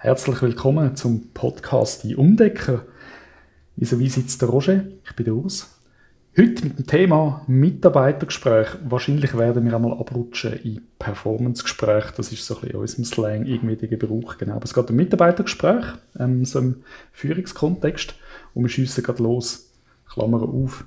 Herzlich willkommen zum Podcast «Die Umdecker». Wieso wie sitzt der Roger? Ich bin der Urs. Heute mit dem Thema Mitarbeitergespräch. Wahrscheinlich werden wir einmal abrutschen in Performancegespräch. Das ist so ein bisschen in unserem Slang irgendwie der Gebrauch. Genau. Aber es geht um Mitarbeitergespräch, ähm, so im Führungskontext. Und wir schiessen gerade los. Klammer auf.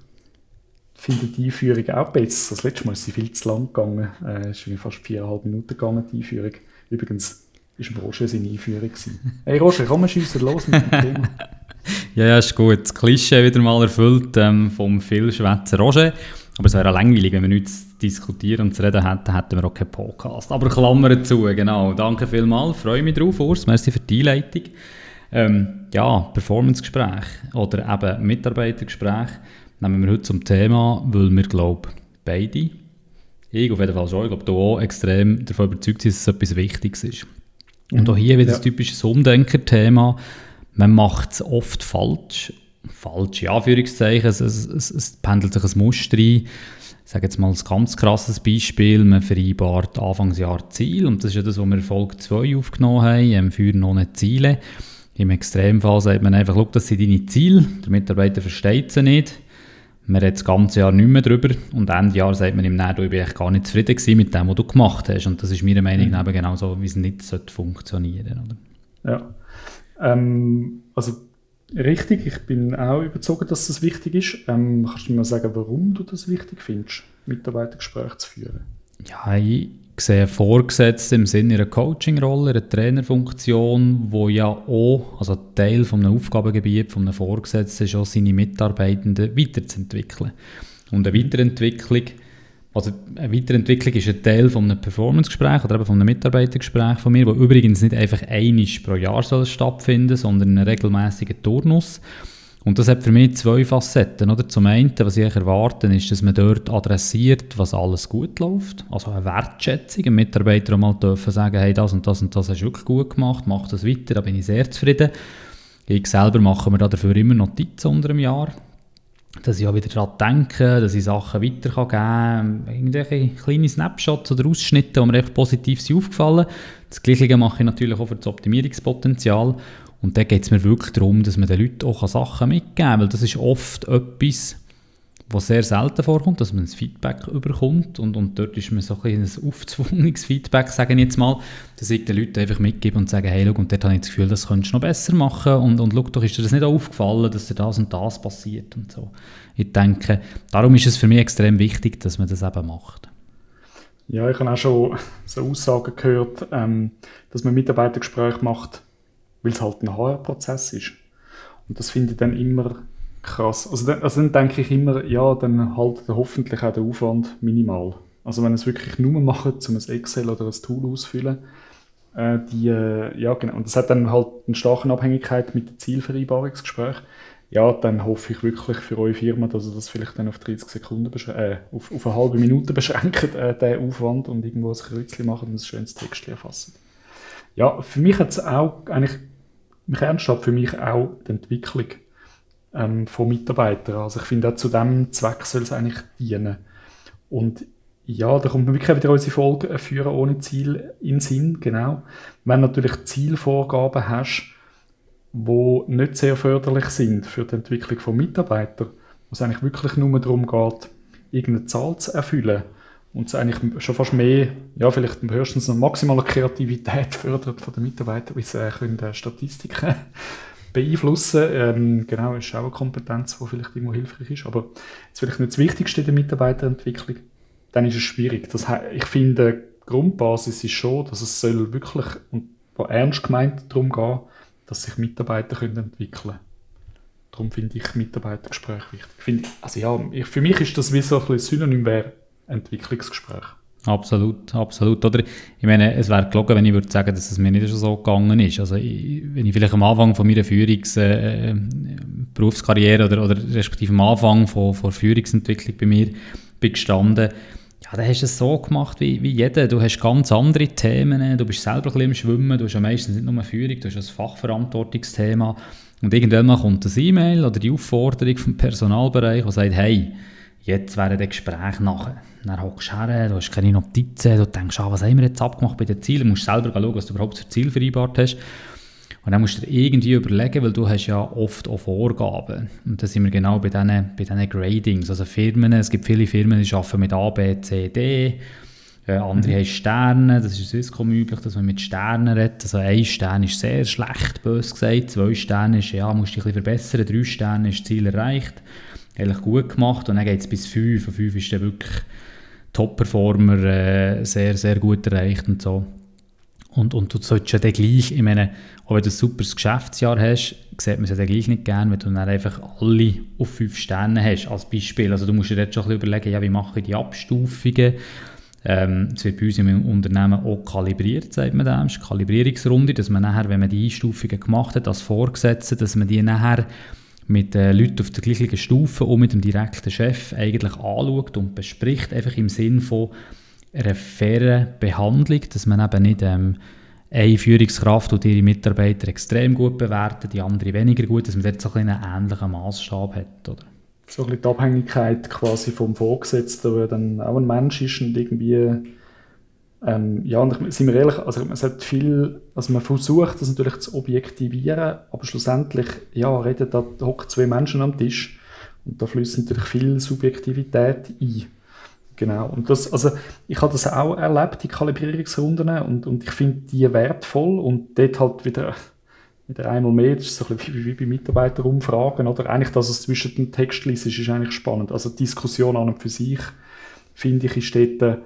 Ich finde die Einführung auch besser. Das letzte Mal ist sie viel zu lang gegangen. Äh, es ist fast viereinhalb Minuten gegangen, die Einführung. Übrigens, ist Roger seine Einführung gewesen. Hey Roger, komm, schiessen los mit dem Thema. ja, ja, ist gut. Das Klischee wieder mal erfüllt ähm, vom Vielschwätzer Roger. Aber es wäre langweilig, wenn wir nichts zu diskutieren und zu reden hätten, hätten wir auch keinen Podcast. Aber Klammern zu, genau. Danke vielmals, freue mich drauf, Urs. Merci für die Einleitung. Ähm, ja, Performancegespräch oder eben Mitarbeitergespräch nehmen wir heute zum Thema, weil wir, glaube beide, ich auf jeden Fall schon, ich glaube, du auch extrem davon überzeugt sind, dass es etwas Wichtiges ist. Und auch hier wieder ja. ein typisches Umdenker-Thema. Man macht es oft falsch. Falsch, in Anführungszeichen. Es, es, es, es pendelt sich ein Muster ein. Ich sage jetzt mal ein ganz krasses Beispiel. Man vereinbart Anfangsjahr Ziel. Und das ist ja das, was wir in Folge 2 aufgenommen haben. Führen noch nicht Ziele. Im Extremfall sagt man einfach, das sind deine Ziele. Der Mitarbeiter versteht sie nicht man redet das ganze Jahr nicht mehr darüber und Ende Jahr sagt man ihm, nein, du, ich bin gar nicht zufrieden mit dem, was du gemacht hast. Und das ist meiner Meinung mhm. nach mhm. genauso, wie es nicht funktionieren sollte. Ja, ähm, also richtig, ich bin auch überzeugt, dass das wichtig ist. Ähm, kannst du mir sagen, warum du das wichtig findest, Mitarbeitergespräche zu führen? Ja, ich sehe Vorgesetzte im Sinne einer Coaching-Rolle, einer Trainerfunktion, wo ja auch, also Teil von einem Aufgabengebiet von einem Vorgesetzten ist, auch seine Mitarbeitenden weiterzuentwickeln. Und eine Weiterentwicklung, also eine Weiterentwicklung ist ein Teil von einem Performance-Gespräch oder eben von einem Mitarbeitergespräch von mir, wo übrigens nicht einfach einmal pro Jahr soll stattfinden, sondern in einem regelmäßigen Turnus. Und das hat für mich zwei Facetten. Oder? Zum einen, was ich erwarte, ist, dass man dort adressiert, was alles gut läuft. Also eine Wertschätzung. Ein Mitarbeiter mal dürfen sagen, hey, das und das und das hast du wirklich gut gemacht, mach das weiter, da bin ich sehr zufrieden. Ich selber mache mir dafür immer Notizen unter einem Jahr. Dass ich auch wieder daran denke, dass ich Sachen weitergeben kann. Irgendwelche kleine Snapshots oder Ausschnitte, die mir echt positiv sind aufgefallen. Das Gleiche mache ich natürlich auch für das Optimierungspotenzial. Und da geht es mir wirklich darum, dass man den Leuten auch Sachen mitgeben kann, weil das ist oft etwas, was sehr selten vorkommt, dass man ein Feedback überkommt und, und dort ist mir so ein, ein aufzwungenes Feedback, sagen jetzt mal, dass ich den Leuten einfach mitgebe und sage, hey, schau, und dort habe ich das Gefühl, das könntest du noch besser machen und, und schau, doch ist dir das nicht aufgefallen, dass dir das und das passiert und so. Ich denke, darum ist es für mich extrem wichtig, dass man das eben macht. Ja, ich habe auch schon so Aussagen gehört, ähm, dass man Mitarbeitergespräche macht, weil es halt ein HR-Prozess ist. Und das finde ich dann immer krass. Also dann, also dann denke ich immer, ja, dann haltet hoffentlich auch der Aufwand minimal. Also wenn es wirklich nur machen, um ein Excel oder ein Tool ausfüllen, äh, die, äh, ja genau, und das hat dann halt eine starke Abhängigkeit mit dem Zielvereinbarungsgespräch, ja, dann hoffe ich wirklich für eure Firma, dass ihr das vielleicht dann auf 30 Sekunden, äh, auf, auf eine halbe Minute beschränkt, äh, den Aufwand und irgendwo ein Kreuzchen machen und ein schönes Text erfassen. Ja, für mich hat es auch eigentlich im Kern steht für mich auch die Entwicklung ähm, von Mitarbeitern. Also ich finde auch zu diesem Zweck soll es eigentlich dienen. Und ja, da kommt man wirklich wieder unsere Folge äh, führen ohne Ziel in Sinn, genau. Wenn du natürlich Zielvorgaben hast, die nicht sehr förderlich sind für die Entwicklung von Mitarbeitern, wo es eigentlich wirklich nur darum geht, irgendeine Zahl zu erfüllen, und es eigentlich schon fast mehr, ja, vielleicht höchstens noch maximale Kreativität fördert von den Mitarbeitern, wie sie können äh, Statistiken beeinflussen. Ähm, genau, ist auch eine Kompetenz, die vielleicht irgendwo hilfreich ist. Aber jetzt vielleicht nicht das Wichtigste der Mitarbeiterentwicklung, dann ist es schwierig. Das, ich finde, die Grundbasis ist schon, dass es soll wirklich und ernst gemeint darum gehen, dass sich Mitarbeiter können entwickeln können. Darum finde ich Mitarbeitergespräche wichtig. Finde, also ja, ich, für mich ist das wie so ein Synonym wäre Entwicklungsgespräch. Absolut, absolut. Oder ich meine, es wäre gelogen, wenn ich würde sagen, dass es mir nicht schon so gegangen ist. Also ich, wenn ich vielleicht am Anfang von meiner Führungs äh, Berufskarriere oder, oder respektive am Anfang von, von Führungsentwicklung bei mir bin gestanden, ja, dann hast du es so gemacht wie, wie jeder. Du hast ganz andere Themen, du bist selber ein bisschen im Schwimmen, du hast ja meistens nicht nur Führung, du hast ein Fachverantwortungsthema und irgendwann mal kommt das E-Mail oder die Aufforderung vom Personalbereich, die sagt, hey, jetzt wäre das Gespräch nachher. Dann hockst du her, du hast keine Notizen, du denkst, ah, was haben wir jetzt abgemacht bei den Zielen, du musst selber schauen, was du überhaupt für Ziel vereinbart hast. Und dann musst du dir irgendwie überlegen, weil du hast ja oft auch Vorgaben. Und da sind wir genau bei diesen, bei diesen Gradings. Also Firmen, es gibt viele Firmen, die arbeiten mit A, B, C, D. Äh, andere mhm. haben Sterne, das ist in Swisscom üblich, dass man mit Sternen redet. Also ein Stern ist sehr schlecht, bös gesagt. Zwei Sterne ist, ja, musst dich ein bisschen verbessern. Drei Sterne ist Ziel erreicht. Eigentlich gut gemacht. Und dann geht es bis fünf. Und fünf ist dann wirklich Top-Performer, äh, sehr, sehr gut erreicht und so. Und, und du solltest ja dann gleich, ich meine, auch wenn du ein super Geschäftsjahr hast, sieht man es ja dann gleich nicht gerne, wenn du dann einfach alle auf fünf Sterne hast, als Beispiel. Also du musst dir jetzt schon ein bisschen überlegen, ja, wie mache ich die Abstufungen? Ähm, es wird bei uns im Unternehmen auch kalibriert, sagt man dem, das ist eine Kalibrierungsrunde, dass man nachher, wenn man die Einstufungen gemacht hat, als Vorgesetzte, dass man die nachher mit äh, Leuten auf der gleichen Stufe und mit dem direkten Chef eigentlich anschaut und bespricht, einfach im Sinn von einer fairen Behandlung, dass man eben nicht ähm, eine Führungskraft und ihre Mitarbeiter extrem gut bewerten, die andere weniger gut, dass man dort so ein einen ähnlichen Maßstab hat, oder? So ein bisschen die Abhängigkeit quasi vom Vorgesetzten, der dann auch ein Mensch ist und irgendwie ähm, ja, und sind wir ehrlich, also man sollte viel, also man versucht das natürlich zu objektivieren, aber schlussendlich, ja, reden da, hocken zwei Menschen am Tisch und da fließt natürlich viel Subjektivität ein. Genau. Und das, also ich habe das auch erlebt, die Kalibrierungsrunden, und, und ich finde die wertvoll und dort halt wieder, wieder einmal mehr, das ist so ein bisschen wie, wie bei Mitarbeiterumfragen, oder? Eigentlich, dass es zwischen den Texten ist, ist eigentlich spannend. Also Diskussion an und für sich, finde ich, ist dort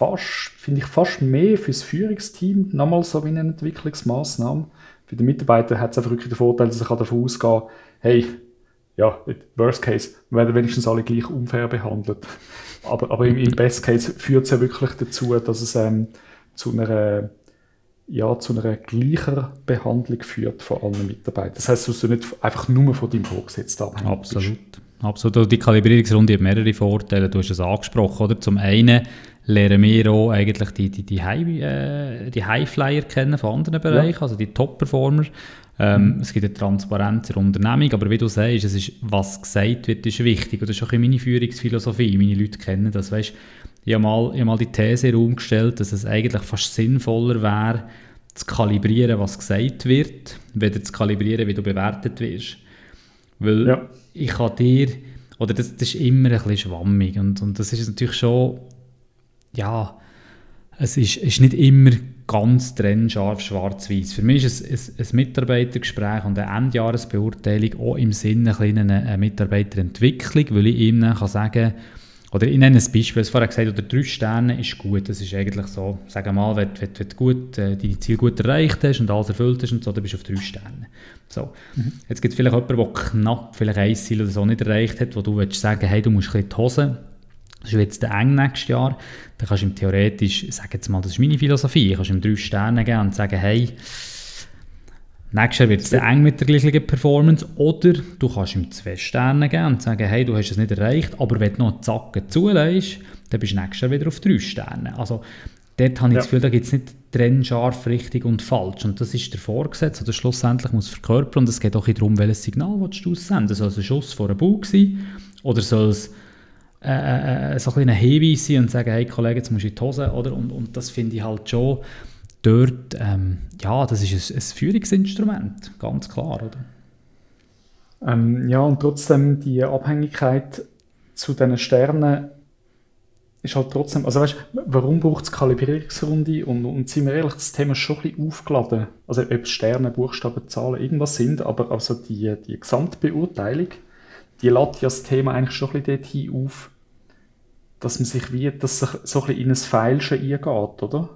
fast, finde ich, fast mehr für das Führungsteam, nochmal so wie eine Entwicklungsmaßnahme. Für den Mitarbeiter hat es einfach wirklich den Vorteil, dass er davon ausgehen kann, hey, ja, worst case, wir werden wenigstens alle gleich unfair behandelt. Aber, aber im, im best case führt es ja wirklich dazu, dass es ähm, zu einer ja, zu einer gleichen Behandlung führt von allen Mitarbeitern. Das heißt, du nicht einfach nur von deinem Vorgesetzten abhängig Absolut. Absolut. Die Kalibrierungsrunde hat mehrere Vorteile. Du hast es angesprochen, oder? Zum einen lernen wir auch eigentlich die, die, die, High, äh, die Highflyer kennen von anderen Bereichen, ja. also die Top-Performer. Ähm, mhm. Es gibt eine Transparenz in der Unternehmung, aber wie du sagst, es ist, was gesagt wird, ist wichtig. Und das ist auch meine Führungsphilosophie. Meine Leute kennen das. Weißt, ich habe mal, ich habe mal die These in den Raum gestellt, dass es eigentlich fast sinnvoller wäre, zu kalibrieren, was gesagt wird, weder zu kalibrieren, wie du bewertet wirst. Weil ja. ich kann dir, oder das, das ist immer ein bisschen schwammig und, und das ist natürlich schon ja, es ist, ist nicht immer ganz trennscharf schwarz-weiß. Für mich ist es ein, ein, Mitarbeitergespräch und eine Endjahresbeurteilung auch im Sinne einer, einer Mitarbeiterentwicklung, weil ich ihm dann kann sagen oder ich nenne ein Beispiel, ich vorher gesagt oder drei Sterne ist gut, das ist eigentlich so, sagen mal, wenn, wenn, wenn du gut, äh, deine Ziele gut erreicht hast und alles erfüllt hast und so, dann bist du auf drei Sterne. So. Mhm. Jetzt gibt es vielleicht jemanden, der knapp vielleicht ein Ziel oder so nicht erreicht hat, wo du willst sagen, hey, du musst ein bisschen die Hose das ist jetzt der eng nächstes Jahr. Dann kannst du ihm theoretisch, sag jetzt mal, das ist meine Philosophie, kannst du ihm drei Sterne geben und sagen, hey, nächstes Jahr wird es eng mit der gleichen Performance. Oder du kannst ihm zwei Sterne geben und sagen, hey, du hast es nicht erreicht, aber wenn du noch einen Zacken zulegst, dann bist du nächstes Jahr wieder auf drei Sterne. Also dort habe ich ja. das Gefühl, da gibt es nicht trennscharf richtig und falsch. Und das ist der Vorgesetz, oder schlussendlich muss verkörpern. Und es geht auch darum, welches Signal du aussenden Soll es ein Schuss vor den Bug sein? Oder soll es äh, äh, so ein, ein Hinweis sein und sagen, hey Kollege, jetzt musst du in die Hose, oder? Und, und das finde ich halt schon dort, ähm, ja, das ist ein, ein Führungsinstrument, ganz klar, oder? Ähm, ja, und trotzdem die Abhängigkeit zu diesen Sternen ist halt trotzdem, also weißt warum braucht es Kalibrierungsrunde und, und sind wir ehrlich, das Thema ist schon ein bisschen aufgeladen. Also ob Sterne, Buchstaben, Zahlen, irgendwas sind, aber also die, die Gesamtbeurteilung die lädt das Thema eigentlich schon ein bisschen dorthin auf, dass man sich wie, dass sich so ein bisschen in ein Feilschen eingeht, oder?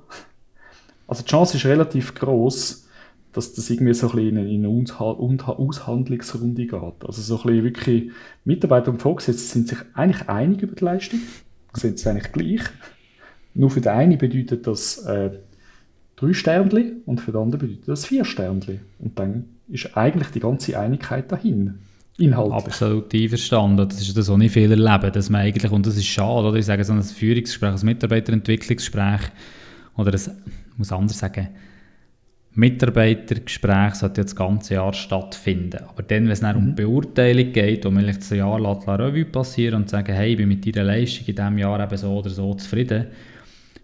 Also die Chance ist relativ groß, dass das irgendwie so ein bisschen in eine, Aushandlungsrunde geht. Also so ein bisschen wirklich Mitarbeiter und Vorgesetzte sind sich eigentlich einig über die Leistung, sind es eigentlich gleich. Nur für den einen bedeutet das äh, drei Sternchen und für den anderen bedeutet das vier Sternchen. Und dann ist eigentlich die ganze Einigkeit dahin. Inhaltlich. Absolut einverstanden. Das ist das, was nicht viel erleben, dass man eigentlich, und das ist schade, oder? ich sage so ein Führungsgespräch, ein Mitarbeiterentwicklungsgespräch, oder ein, ich muss anders sagen, Mitarbeitergespräch sollte ja das ganze Jahr stattfinden. Aber dann, wenn es dann mhm. um die Beurteilung geht, wo man vielleicht ein Jahr la Revue passieren und sagen, hey, ich bin mit deiner Leistung in diesem Jahr eben so oder so zufrieden,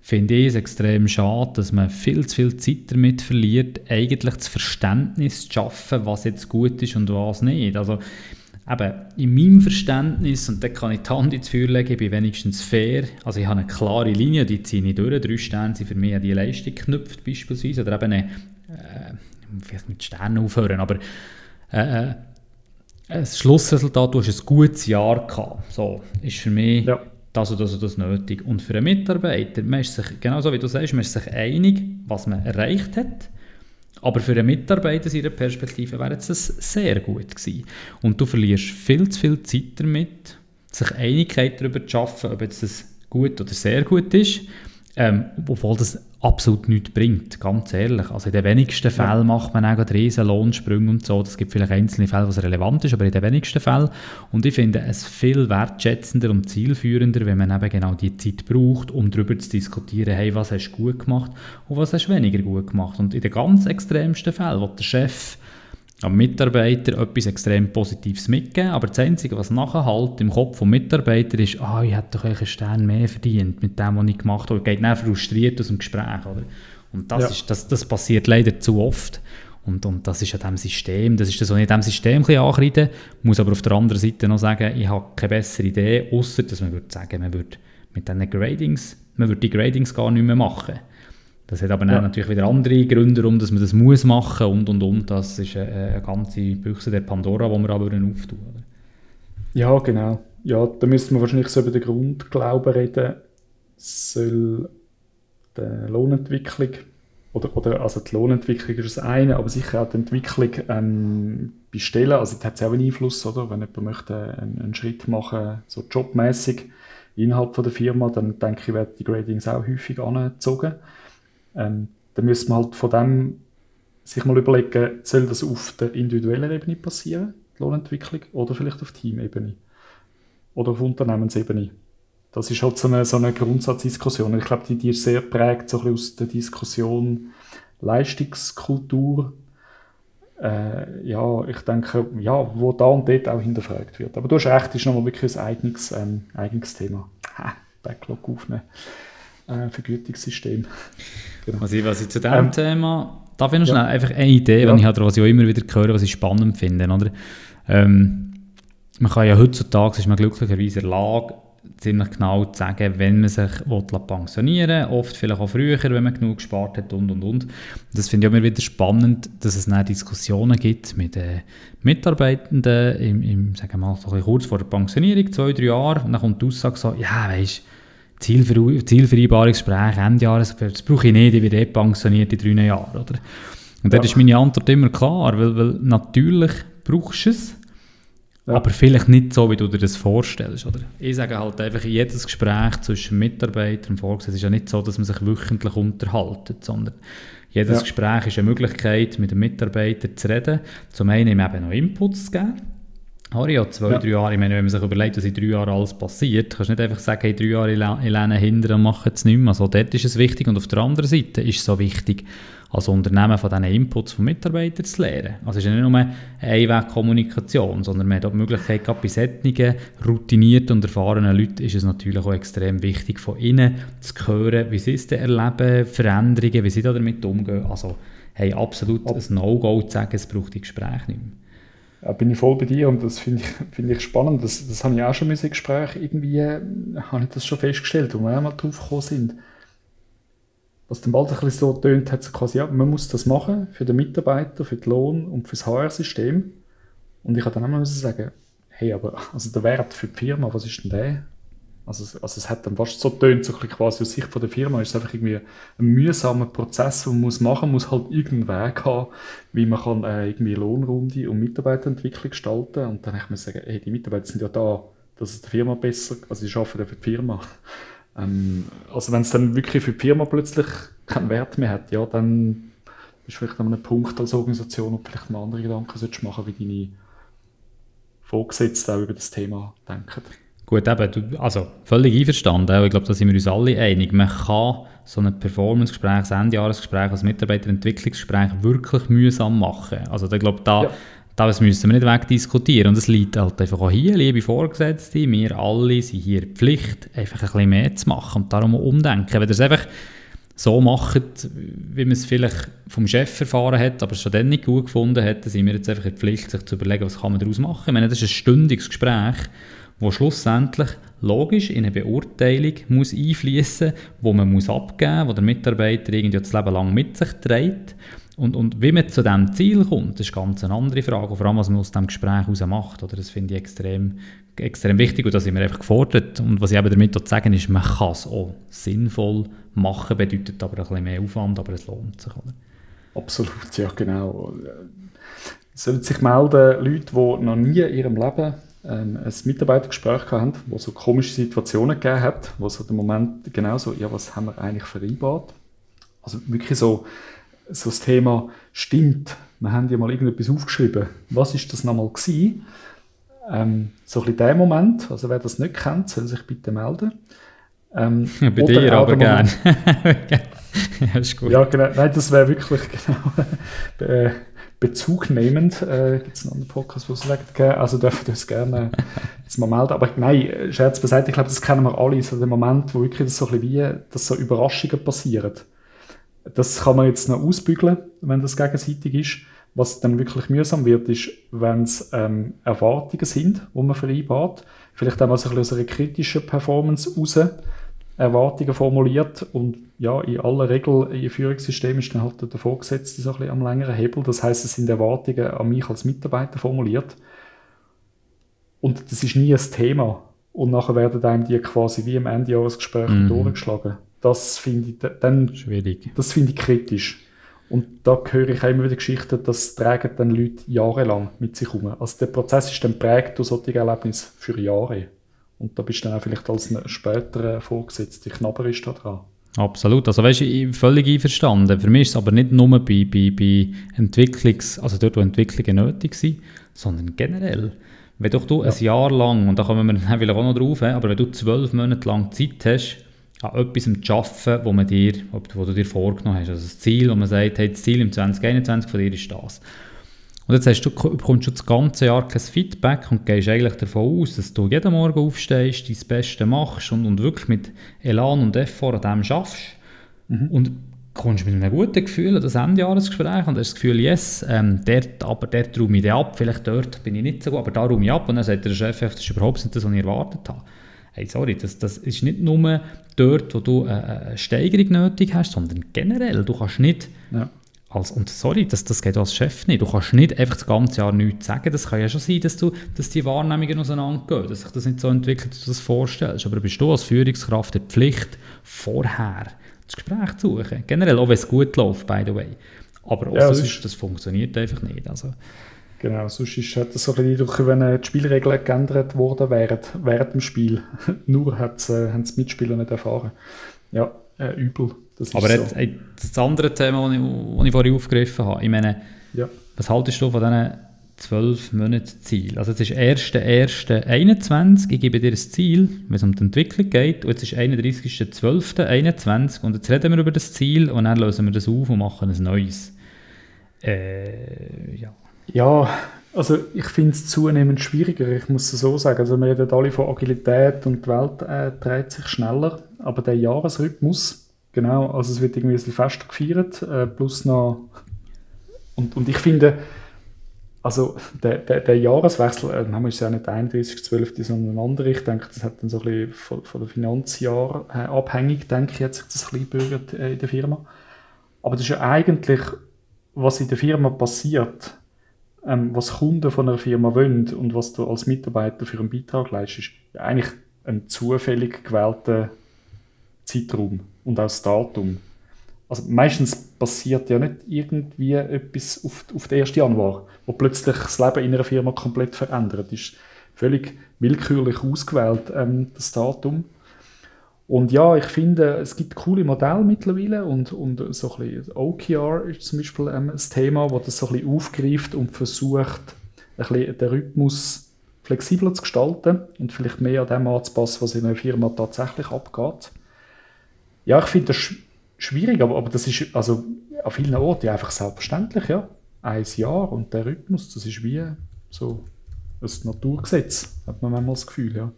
finde ich es extrem schade, dass man viel zu viel Zeit damit verliert, eigentlich das Verständnis zu schaffen, was jetzt gut ist und was nicht. Also eben, in meinem Verständnis, und da kann ich die Hand ins Feuer legen, ich bin wenigstens fair, also ich habe eine klare Linie, die ziehe ich durch, drei Sterne sind für mich an die Leistung geknüpft beispielsweise, oder eben eine, äh, vielleicht mit Sternen aufhören, aber äh, äh ein Schlussresultat, du hast ein gutes Jahr gehabt, so, ist für mich ja. Das und das und das nötig. Und für einen Mitarbeiter, man ist sich, genauso wie du sagst, man ist sich einig, was man erreicht hat, aber für einen Mitarbeiter aus ihrer Perspektive wäre es sehr gut gewesen. Und du verlierst viel zu viel Zeit damit, sich Einigkeit darüber zu schaffen, ob jetzt das gut oder sehr gut ist, ähm, obwohl das absolut nichts bringt, ganz ehrlich. Also in den wenigsten Fällen ja. macht man auch riesen Lohnsprünge und so. Es gibt vielleicht einzelne Fälle, wo es relevant ist, aber in den wenigsten Fällen. Und ich finde es viel wertschätzender und zielführender, wenn man eben genau die Zeit braucht, um darüber zu diskutieren, hey, was hast du gut gemacht und was hast du weniger gut gemacht. Und in den ganz extremsten Fällen, wo der Chef am Mitarbeiter etwas extrem Positives mitgeben, aber das Einzige, was nachher halt im Kopf des Mitarbeiters ist, ah, ich hätte doch einen Stern mehr verdient mit dem, was ich gemacht habe, geht dann frustriert aus dem Gespräch, oder? Und das, ja. ist, das, das passiert leider zu oft. Und, und das ist an diesem System, das ist das, was ich an diesem System ein ankreide, muss aber auf der anderen Seite noch sagen, ich habe keine bessere Idee, außer dass man würde sagen, man würde mit diesen Gradings, man würde die Gradings gar nicht mehr machen. Das hat aber ja. natürlich wieder andere Gründe, warum dass man das muss machen und und und. Das ist eine, eine ganze Büchse der Pandora, die wir aber auftun. Oder? Ja, genau. Ja, da müsste man wahrscheinlich so über den Grundglauben reden. Soll die Lohnentwicklung oder, oder also die Lohnentwicklung ist das eine, aber sicher auch die Entwicklung ähm, bei Stellen, also das hat ja auch einen Einfluss, oder? Wenn jemand möchte einen, einen Schritt machen, so jobmäßig innerhalb von der Firma, dann denke ich, werden die Gradings auch häufig angezogen. Ähm, dann müsste man halt von dem sich mal überlegen, soll das auf der individuellen Ebene passieren, die Lohnentwicklung, oder vielleicht auf Teamebene oder auf Unternehmensebene. Das ist halt so eine, so eine Grundsatzdiskussion. Ich glaube, die, die ist sehr prägt so aus der Diskussion Leistungskultur. Äh, ja, ich denke, ja, wo da und dort auch hinterfragt wird. Aber du hast recht, ist nochmal wirklich ein eigenes, ähm, eigenes Thema. Ha, Backlog aufnehmen. Äh, Vergütungssystem. Genau. Was, ich, was ich zu diesem ähm, Thema, darf ich noch schnell, einfach eine Idee, ja. ich habe, was ich auch immer wieder höre, was ich spannend finde, oder? Ähm, man kann ja heutzutage, ist man glücklicherweise in der Lage, ziemlich genau zu sagen, wenn man sich will, pensionieren will, oft vielleicht auch früher, wenn man genug gespart hat und und und. Das finde ich auch immer wieder spannend, dass es dann Diskussionen gibt mit äh, Mitarbeitenden, im, im, sagen wir mal, so kurz vor der Pensionierung, zwei, drei Jahre, und dann kommt die Aussage so, ja, weißt Zielver Zielvereinbarungsgespräch Ende Jahres, das brauche ich nicht, ich werde eh pensioniert in drei Jahren. Oder? Und ja. dort ist meine Antwort immer klar, weil, weil natürlich brauchst du es, ja. aber vielleicht nicht so, wie du dir das vorstellst. Oder? Ich sage halt einfach, jedes Gespräch zwischen Mitarbeiter und Vorgesetzten ist ja nicht so, dass man sich wöchentlich unterhaltet, sondern jedes ja. Gespräch ist eine Möglichkeit, mit dem Mitarbeiter zu reden, zum einen ihm eben noch Inputs zu geben, Harry hat zwei, ja. drei Jahre, ich meine, wenn man sich überlegt, was in drei Jahren alles passiert, kannst du nicht einfach sagen, hey, drei Jahre ich lehne hinter und mache es nicht mehr. Also dort ist es wichtig und auf der anderen Seite ist es so wichtig, als Unternehmen von diesen Inputs von Mitarbeitern zu lernen. Also es ist ja nicht nur eine Einwegkommunikation, sondern man hat auch die Möglichkeit, gerade bei solchen routinierten und erfahrenen Leuten ist es natürlich auch extrem wichtig, von ihnen zu hören, wie sie es erleben, Veränderungen, wie sie damit umgehen. Also hey, absolut ein No-Go zu sagen, es braucht die Gespräche nicht mehr. Ja, bin ich voll bei dir und das finde ich, find ich spannend. Das, das habe ich auch schon in im Gespräch irgendwie, äh, ich das schon festgestellt, wo wir einmal drauf gekommen sind. Was dann bald ein bisschen so tönt, hat es quasi, ja, man muss das machen für den Mitarbeiter, für den Lohn und für das HR-System. Und ich habe dann einmal sagen, hey, aber also der Wert für die Firma, was ist denn der? Also, also es hat dann fast so tönt, so quasi aus Sicht von der Firma, ist es einfach irgendwie ein mühsamer Prozess, den man muss machen muss, halt irgendeinen Weg haben, wie man kann äh, irgendwie Lohnrunde und Mitarbeiterentwicklung gestalten und dann kann man sagen, hey, die Mitarbeiter sind ja da, dass es der Firma besser, also sie arbeiten ja für die Firma. Ähm, also wenn es dann wirklich für die Firma plötzlich keinen Wert mehr hat, ja, dann ist vielleicht an einem Punkt als Organisation, wo du vielleicht mal andere Gedanken solltest machen, wie deine Vorgesetzten auch über das Thema denken. Gut, eben, also völlig einverstanden. Ich glaube, da sind wir uns alle einig. Man kann so ein Performance-Gespräch, ein Endjahresgespräch, ein Mitarbeiterentwicklungsgespräch wirklich mühsam machen. Also ich glaube, da, ja. das müssen wir nicht wegdiskutieren. Und es liegt halt einfach auch hier, liebe Vorgesetzte, wir alle sind hier in Pflicht, einfach ein bisschen mehr zu machen und darum umdenken. Wenn ihr es einfach so macht, wie man es vielleicht vom Chef erfahren hat, aber es schon dann nicht gut gefunden hat, dann sind wir jetzt einfach in Pflicht, sich zu überlegen, was kann man daraus machen. Ich meine, das ist ein stündiges Gespräch, wo schlussendlich logisch in eine Beurteilung muss einfließen, wo man muss abgeben, wo der Mitarbeiter irgendwie das Leben lang mit sich trägt. Und, und wie man zu diesem Ziel kommt, das ist ganz eine andere Frage. vor allem, was man aus diesem Gespräch heraus macht. Oder? Das finde ich extrem, extrem wichtig und da sind wir einfach gefordert. Und was ich eben damit sagen ist, man kann es auch sinnvoll machen, bedeutet aber ein bisschen mehr Aufwand, aber es lohnt sich. Oder? Absolut, ja genau. Sollen sich melden Leute, die noch nie in ihrem Leben ähm, ein Mitarbeitergespräch hatten, wo so komische Situationen gegeben hat, wo so der Moment genau so, ja, was haben wir eigentlich vereinbart? Also wirklich so, so das Thema stimmt. Wir haben ja mal irgendetwas aufgeschrieben. Was ist das nochmal gewesen? Ähm, so ein bisschen der Moment, also wer das nicht kennt, soll sich bitte melden. Ähm, ja, bei dir aber gerne. ja, ist gut. Ja, genau. Nein, das wäre wirklich genau äh, bezugnehmend. Äh, Gibt es einen Podcast, wo es sagt, also dürfen wir das gerne jetzt mal melden. Aber nein, Scherz beiseite, ich glaube, das kennen wir alle, so der Moment, wo wirklich das so ein bisschen wie, dass so Überraschungen passieren. Das kann man jetzt noch ausbügeln, wenn das gegenseitig ist. Was dann wirklich mühsam wird, ist, wenn es ähm, Erwartungen sind, die man vereinbart. Vielleicht auch mal so ein bisschen aus einer kritischen Performance raus Erwartungen formuliert und ja, in aller Regel im Führungssystem ist dann halt der Vorgesetzte so ein bisschen am längeren Hebel. Das heißt, es sind Erwartungen an mich als Mitarbeiter formuliert und das ist nie ein Thema. Und nachher werden einem die quasi wie im Endjahresgespräch mhm. durchgeschlagen. Das finde ich dann schwierig. Das finde ich kritisch. Und da höre ich auch immer wieder Geschichten, das tragen dann Leute jahrelang mit sich um. Also der Prozess ist dann prägt durch solche Erlebnisse für Jahre. Und da bist du dann auch vielleicht als späterer Vorgesetzter knabberisch da dran. Absolut, also weißt du, völlig einverstanden. Für mich ist es aber nicht nur bei, bei, bei Entwicklungs-, also dort, wo Entwicklungen nötig sind, sondern generell. Wenn doch du ja. ein Jahr lang, und da kommen wir dann auch noch drauf, aber wenn du zwölf Monate lang Zeit hast, an etwas zu arbeiten, wo, man dir, wo du dir vorgenommen hast, also das Ziel, wo man sagt, hey, das Ziel im 2021 von dir ist das. Und jetzt hast du, bekommst du das ganze Jahr kein Feedback und gehst eigentlich davon aus, dass du jeden Morgen aufstehst, dein Beste machst und, und wirklich mit Elan und Effort an dem schaffst. Mhm. Und kommst mit einem guten Gefühl an das Endjahresgespräch und hast das Gefühl, yes, ähm, dort, aber dort räume ich ab, vielleicht dort bin ich nicht so gut, aber da räume ich ab. Und dann sagt der Chef, das ist überhaupt nicht das, was ich erwartet habe. Hey, sorry, das, das ist nicht nur dort, wo du eine Steigerung nötig hast, sondern generell, du kannst nicht... Ja als, und sorry, das, das geht als Chef nicht. Du kannst nicht einfach das ganze Jahr nichts sagen. Das kann ja schon sein, dass, du, dass die Wahrnehmungen auseinandergehen, dass sich das nicht so entwickelt, wie du das vorstellst. Aber bist du als Führungskraft in Pflicht, vorher das Gespräch zu suchen. Generell, auch wenn es gut läuft, by the way. Aber auch ja, sonst, das funktioniert einfach nicht. Also, Genau, sonst ist, hat das so ein bisschen, wenn die Spielregeln geändert worden wären, während dem Spiel. Nur äh, haben es Mitspieler nicht erfahren. Ja, äh, übel. Aber so. jetzt, ey, das andere Thema, das ich, das ich vorhin aufgegriffen habe, ich meine, ja. was haltest du von diesen 12 Monaten Ziel? Also jetzt ist 1.1.21, ich gebe dir ein Ziel, wenn es um die Entwicklung geht, und jetzt ist 31.12.21 und jetzt reden wir über das Ziel und dann lösen wir das auf und machen ein neues. Äh, ja. Ja, also ich finde es zunehmend schwieriger, ich muss es so sagen. Also wir reden alle von Agilität und die Welt äh, dreht sich schneller, aber der Jahresrhythmus, genau, also es wird irgendwie ein bisschen fester gefeiert, äh, plus noch und, und ich finde, also der, der, der Jahreswechsel, äh, ist ja nicht der 31.12., sondern ein anderer. Ich denke, das hat dann so ein bisschen von, von dem Finanzjahr äh, abhängig, denke ich, hat sich das ein bisschen äh, in der Firma. Aber das ist ja eigentlich, was in der Firma passiert, ähm, was Kunden von einer Firma wollen und was du als Mitarbeiter für einen Beitrag leistest, ja, eigentlich ein zufällig gewählter Zeitraum und auch das Datum. Also meistens passiert ja nicht irgendwie etwas auf, auf den 1. Januar, wo plötzlich das Leben in einer Firma komplett verändert ist. Völlig willkürlich ausgewählt, ähm, das Datum. Und ja, ich finde, es gibt coole Modelle mittlerweile und, und so ein bisschen OKR ist zum Beispiel ähm, ein Thema, das das so ein bisschen aufgreift und versucht, ein bisschen den Rhythmus flexibler zu gestalten und vielleicht mehr an dem anzupassen, was in einer Firma tatsächlich abgeht. Ja, ich finde das sch schwierig, aber, aber das ist also an vielen Orten ja einfach selbstverständlich, ja. ein Jahr und der Rhythmus, das ist wie so ein Naturgesetz, hat man manchmal das Gefühl, ja.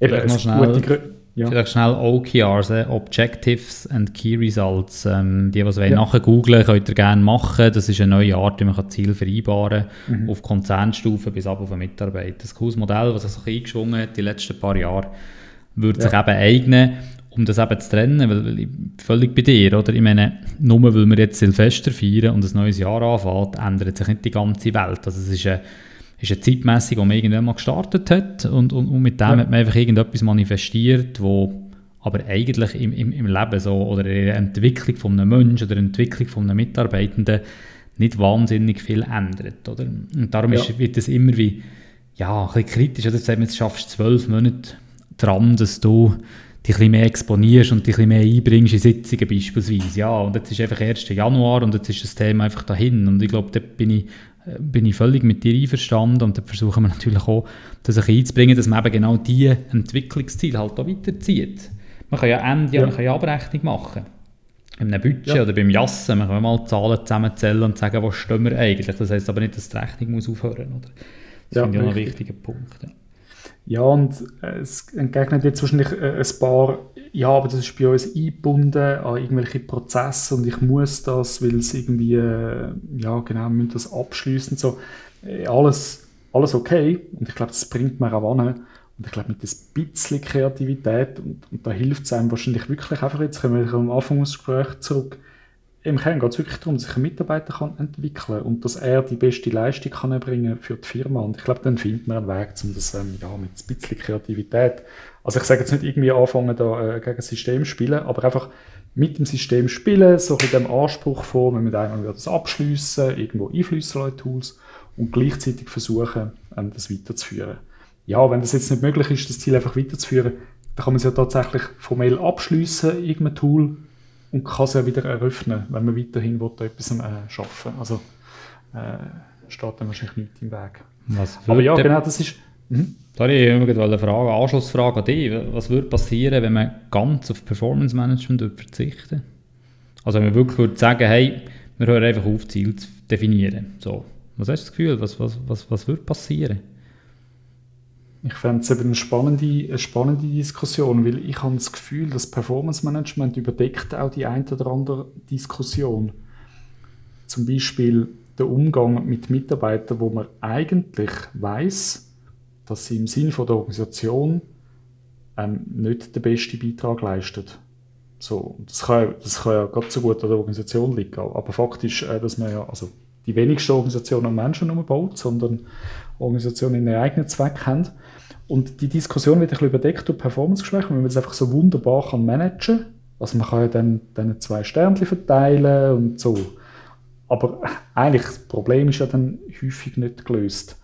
Eben, vielleicht, noch schnell, ja. vielleicht schnell OKRs, äh, Objectives and Key Results. Ähm, die, die es ja. nachher googlen könnt ihr gerne machen. Das ist eine neue Art, wie man Ziel vereinbaren kann, mhm. auf Konzernstufe bis ab auf einen Mitarbeiter. Das cooles Modell, das sich eingeschwungen hat die letzten paar Jahre, würde ja. sich eben eignen, um das eben zu trennen, weil ich völlig bei dir, oder? Ich meine, nur weil wir jetzt Silvester feiern und ein neues Jahr anfängt, ändert sich nicht die ganze Welt. Also es ist eine ist eine Zeitmessung, die man irgendwann mal gestartet hat und, und, und mit dem ja. hat man einfach irgendetwas manifestiert, wo aber eigentlich im, im, im Leben so oder in der Entwicklung von einem Menschen oder der Entwicklung von einem Mitarbeitenden nicht wahnsinnig viel ändert. Oder? Und darum ja. ist, wird es immer wie ja, ein bisschen kritisch. Oder? Sagen jetzt schaffst du zwölf Monate dran, dass du dich ein bisschen mehr exponierst und dich ein bisschen mehr einbringst in Sitzungen beispielsweise. Ja, und jetzt ist einfach 1. Januar und jetzt ist das Thema einfach dahin. Und ich glaube, da bin ich bin ich völlig mit dir einverstanden und dann versuchen wir natürlich auch, das einzubringen, dass man eben genau diese Entwicklungsziele halt auch weiterzieht. Man kann ja Ende, ja. man kann ja Abrechnung machen. In einem Budget ja. oder beim Jassen, man kann mal Zahlen zusammenzählen und sagen, wo stehen wir eigentlich. Das heisst aber nicht, dass die Rechnung muss aufhören muss. Das ja, finde ich auch ein wichtiger Punkt. Ja. Ja, und äh, es entgegnet jetzt wahrscheinlich äh, ein paar, ja, aber das ist bei uns eingebunden an irgendwelche Prozesse und ich muss das, weil es irgendwie, äh, ja, genau, müssen das abschließen. So, alles, alles okay und ich glaube, das bringt mir auch an. Und ich glaube, mit ein bisschen Kreativität und, und da hilft es einem wahrscheinlich wirklich einfach, jetzt kommen wir am Anfang des Gesprächs zurück, im Kern geht es wirklich darum, dass sich ein Mitarbeiter kann entwickeln und dass er die beste Leistung kann erbringen für die Firma. Und ich glaube, dann findet man einen Weg, um das ähm, ja, mit ein bisschen Kreativität. Also ich sage jetzt nicht irgendwie anfangen, da äh, gegen das System spielen, aber einfach mit dem System spielen, so in dem Anspruch vor, wir müssen einmal das abschliessen, irgendwo Einflüsse in Tools und gleichzeitig versuchen, ähm, das weiterzuführen. Ja, wenn das jetzt nicht möglich ist, das Ziel einfach weiterzuführen, dann kann man es ja tatsächlich formell abschliessen, irgendein Tool, und kann es ja wieder eröffnen, wenn man weiterhin will, etwas äh, schaffen Also äh, steht dann wahrscheinlich nichts im Weg. Aber ja, genau, das ist... Mhm. Da habe ich eine Frage, Anschlussfrage an dich. Was würde passieren, wenn man ganz auf Performance Management verzichten Also wenn man wirklich würde sagen, hey, wir hören einfach auf, Ziel zu definieren. So. Was hast du das Gefühl, was, was, was, was würde passieren? Ich fände es eine spannende, eine spannende Diskussion, weil ich habe das Gefühl, das Performance Management überdeckt auch die eine oder andere Diskussion. Zum Beispiel der Umgang mit Mitarbeitern, wo man eigentlich weiß, dass sie im Sinne der Organisation ähm, nicht den besten Beitrag leisten. So, das kann, das kann ja gerade so gut an der Organisation liegen, aber faktisch, äh, dass man ja, also die wenigsten Organisationen an Menschen baut, sondern Organisationen einen eigenen Zweck haben. Und die Diskussion wird ein bisschen überdeckt durch Performance-Gespräche, weil man das einfach so wunderbar kann managen kann. Also man kann ja dann, dann zwei Sternchen verteilen und so. Aber eigentlich das Problem ist ja dann häufig nicht gelöst.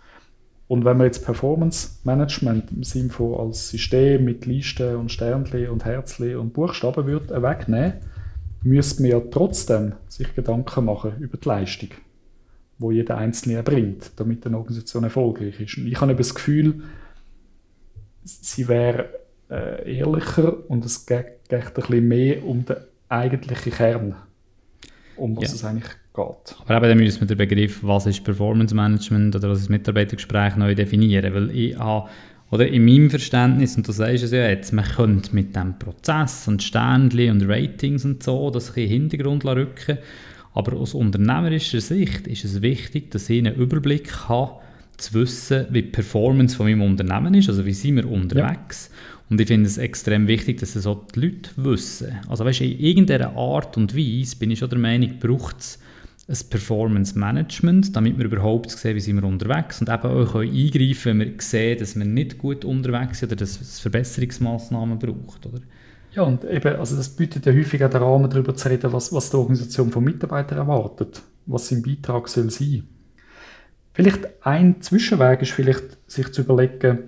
Und wenn man jetzt Performance Management im Sinne von als System mit Listen und Sternchen und Herzchen und Buchstaben würde wegnehmen, müsste man ja trotzdem sich Gedanken machen über die Leistung wo jeder Einzelne erbringt, damit eine Organisation erfolgreich ist. Und ich habe das Gefühl, sie wäre äh, ehrlicher und es geht, geht ein bisschen mehr um den eigentlichen Kern, um was ja. es eigentlich geht. Aber eben dann müssen wir den Begriff, was ist Performance Management oder was ist Mitarbeitergespräch, neu definieren, weil ich habe oder in meinem Verständnis, und du sagst es ja jetzt, man könnte mit dem Prozess und Ständchen und Ratings und so das ein bisschen in den Hintergrund rücken aber aus unternehmerischer Sicht ist es wichtig, dass ich einen Überblick habe, zu wissen, wie die Performance von meinem Unternehmen ist, also wie sind wir unterwegs. Ja. Und ich finde es extrem wichtig, dass es auch die Leute wissen. Also weißt, in irgendeiner Art und Weise bin ich schon der Meinung, braucht es ein Performance Management, damit wir überhaupt sehen, wie sind wir unterwegs und eben auch eingreifen, wenn wir sehen, dass wir nicht gut unterwegs sind oder dass es Verbesserungsmaßnahmen braucht. Oder? Ja, und eben, also das bietet ja häufig auch den Rahmen, darüber zu reden, was, was die Organisation von Mitarbeitern erwartet, was sein Beitrag soll sein. Vielleicht ein Zwischenweg ist vielleicht, sich zu überlegen,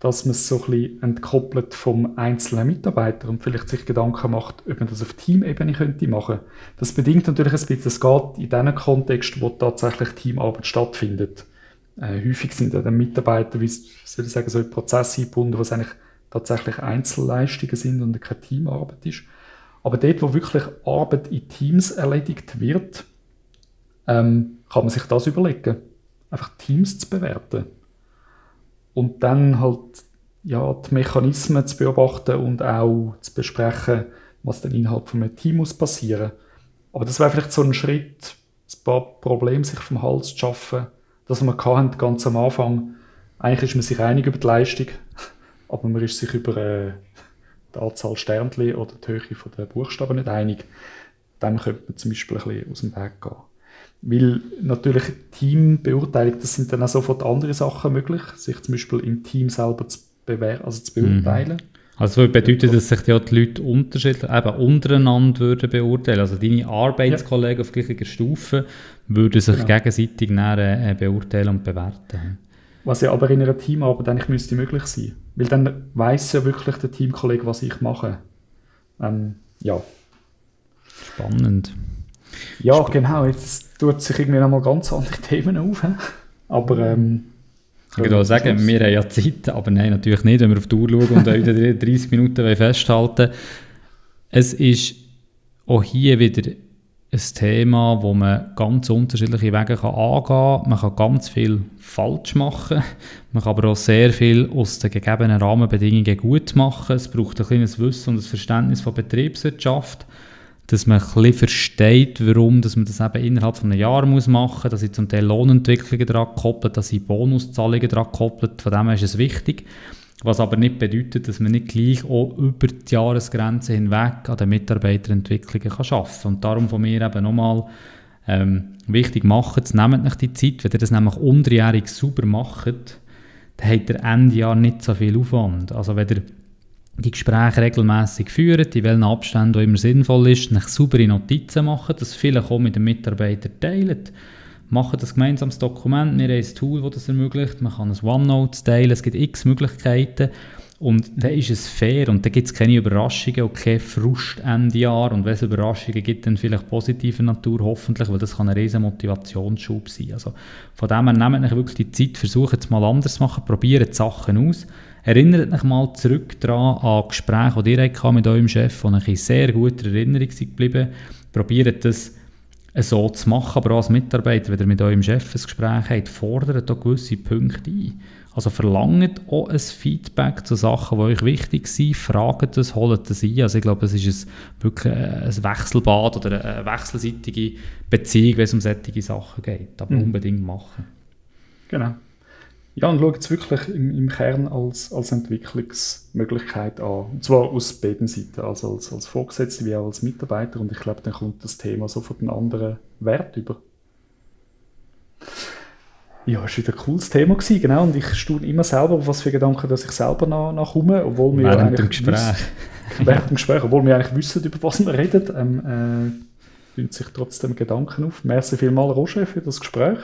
dass man es so ein bisschen entkoppelt vom einzelnen Mitarbeiter und vielleicht sich Gedanken macht, ob man das auf Teamebene könnte machen. Das bedingt natürlich ein bisschen, es geht in diesem Kontext, wo tatsächlich Teamarbeit stattfindet. Äh, häufig sind dann Mitarbeiter, wie soll ich sagen, so in Prozesse eingebunden, was eigentlich tatsächlich Einzelleistungen sind und keine Teamarbeit ist. Aber dort, wo wirklich Arbeit in Teams erledigt wird, ähm, kann man sich das überlegen. Einfach Teams zu bewerten. Und dann halt ja, die Mechanismen zu beobachten und auch zu besprechen, was dann innerhalb von einem Team muss passieren. Aber das wäre vielleicht so ein Schritt, ein paar Probleme sich vom Hals zu schaffen, dass man kann, ganz am Anfang, eigentlich ist man sich einig über die Leistung, aber man ist sich über äh, die Anzahl Sternchen oder die Höhe der Buchstaben nicht einig. Dann könnte man zum Beispiel ein bisschen aus dem Weg gehen. Weil natürlich Teambeurteilung, das sind dann auch sofort andere Sachen möglich, sich zum Beispiel im Team selber zu, bewer also zu beurteilen. Mhm. Also das bedeutet, dass sich ja die Leute unterschiedlich, eben untereinander würden beurteilen. Also deine Arbeitskollegen ja. auf gleicher Stufe würden sich genau. gegenseitig näher, äh, beurteilen und bewerten. Was ja aber in einer Teamarbeit eigentlich müsste möglich sein. Weil dann weiß ja wirklich der Teamkollege, was ich mache. Ähm, ja. Spannend. Ja, Sp genau. Jetzt tut sich irgendwie nochmal ganz andere Themen auf. Aber ähm, ich würde auch sagen, wir haben ja Zeit, aber nein, natürlich nicht, wenn wir auf die Uhr schauen und wieder 30 Minuten festhalten Es ist auch hier wieder ein Thema, wo man ganz unterschiedliche Wege kann angehen kann. Man kann ganz viel falsch machen, man kann aber auch sehr viel aus den gegebenen Rahmenbedingungen gut machen. Es braucht ein kleines Wissen und ein Verständnis von Betriebswirtschaft dass man ein versteht, warum dass man das eben innerhalb von einem Jahr muss machen muss, dass ich zum Teil Lohnentwicklungen daran koppelt, dass ich Bonuszahlungen daran koppelt, von dem her ist es wichtig. Was aber nicht bedeutet, dass man nicht gleich auch über die Jahresgrenze hinweg an den Mitarbeiterentwicklungen arbeiten kann. Und darum von mir eben nochmal ähm, wichtig machen, nehmt nicht die Zeit, wenn ihr das nämlich unterjährig sauber macht, dann habt ihr Ende Jahr nicht so viel Aufwand. Also wenn ihr die Gespräche regelmäßig führen, in welchen Abständen auch immer sinnvoll ist, nach saubere Notizen machen, das vielleicht auch mit den Mitarbeitern teilen. Machen das gemeinsames Dokument, wir haben ein Tool, das das ermöglicht, man kann ein OneNote teilen, es gibt x Möglichkeiten und dann ist es fair und dann gibt es keine Überraschungen und kein Frust Ende Jahr und wenn es Überraschungen gibt, dann vielleicht positiver Natur, hoffentlich, weil das kann ein riesen Motivationsschub sein. Also von dem her nehmt euch wirklich die Zeit, versucht es mal anders zu machen, probiert Sachen aus Erinnert euch mal zurück daran an Gespräche, die ihr mit eurem Chef, die euch in sehr guter Erinnerung sind geblieben. Probiert das so zu machen, aber auch als Mitarbeiter, wenn ihr mit eurem Chef ein Gespräch habt, fordert auch gewisse Punkte ein. Also verlangt auch ein Feedback zu Sachen, die euch wichtig sind, fragt es, holt es ein. Also ich glaube, es ist ein, wirklich ein Wechselbad oder eine wechselseitige Beziehung, wenn es um solche Sachen geht. Aber mhm. unbedingt machen. Genau. Ja, und schaut es wirklich im, im, Kern als, als Entwicklungsmöglichkeit an. Und zwar aus beiden Seiten, also als, als Vorgesetzte wie auch als Mitarbeiter. Und ich glaube, dann kommt das Thema so von den anderen Wert über. Ja, es war wieder ein cooles Thema, gewesen, genau. Und ich staune immer selber, was für Gedanken dass ich selber nach, obwohl wir während ja dem Gespräch. Wissen, während dem Gespräch, obwohl wir eigentlich wissen, über was wir reden, ähm, äh, sich trotzdem Gedanken auf. Merci vielmals, Roger, für das Gespräch.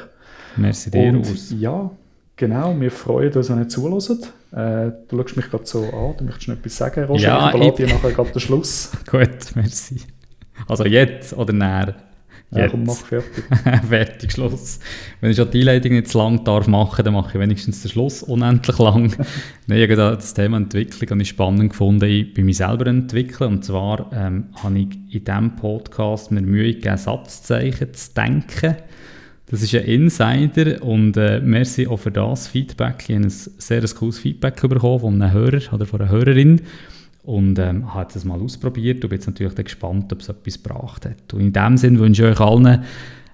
Merci dir, Und, Ja, Genau, wir freuen uns, wenn ihr zuhört. Äh, du schaust mich gerade so an, du möchtest noch etwas sagen, Roger? Ja, ich überlade dir nachher gerade den Schluss. Gut, merci. Also jetzt oder näher? Ja, komm, mach fertig. fertig, Schluss. Wenn ich schon die Einleitung nicht zu lang darf machen, dann mache ich wenigstens den Schluss unendlich lang. Nein, ich habe das Thema Entwicklung ich spannend gefunden. Ich bin mich selber entwickeln und zwar ähm, habe ich in diesem Podcast mir Mühe gegeben, Satzzeichen zu denken das ist ein Insider und äh, merci auch für das Feedback. Ich habe ein sehr cooles Feedback bekommen von einem Hörer oder von einer Hörerin und ähm, habe das mal ausprobiert und bin jetzt natürlich gespannt, ob es etwas gebracht hat. Und in dem Sinne wünsche ich euch allen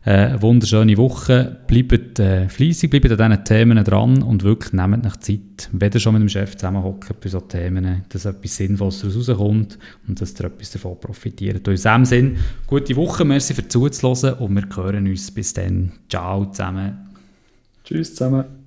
eine wunderschöne Woche. Bleibt äh, fleissig, bleibt an diesen Themen dran und wirklich nehmt nach Zeit, wenn ihr schon mit dem Chef zusammenhockt bei solchen Themen, dass etwas Sinnvolles daraus rauskommt und dass ihr etwas davon profitiert. Und in diesem Sinne, gute Woche, merci für zuzuhören und wir hören uns bis dann. Ciao zusammen. Tschüss zusammen.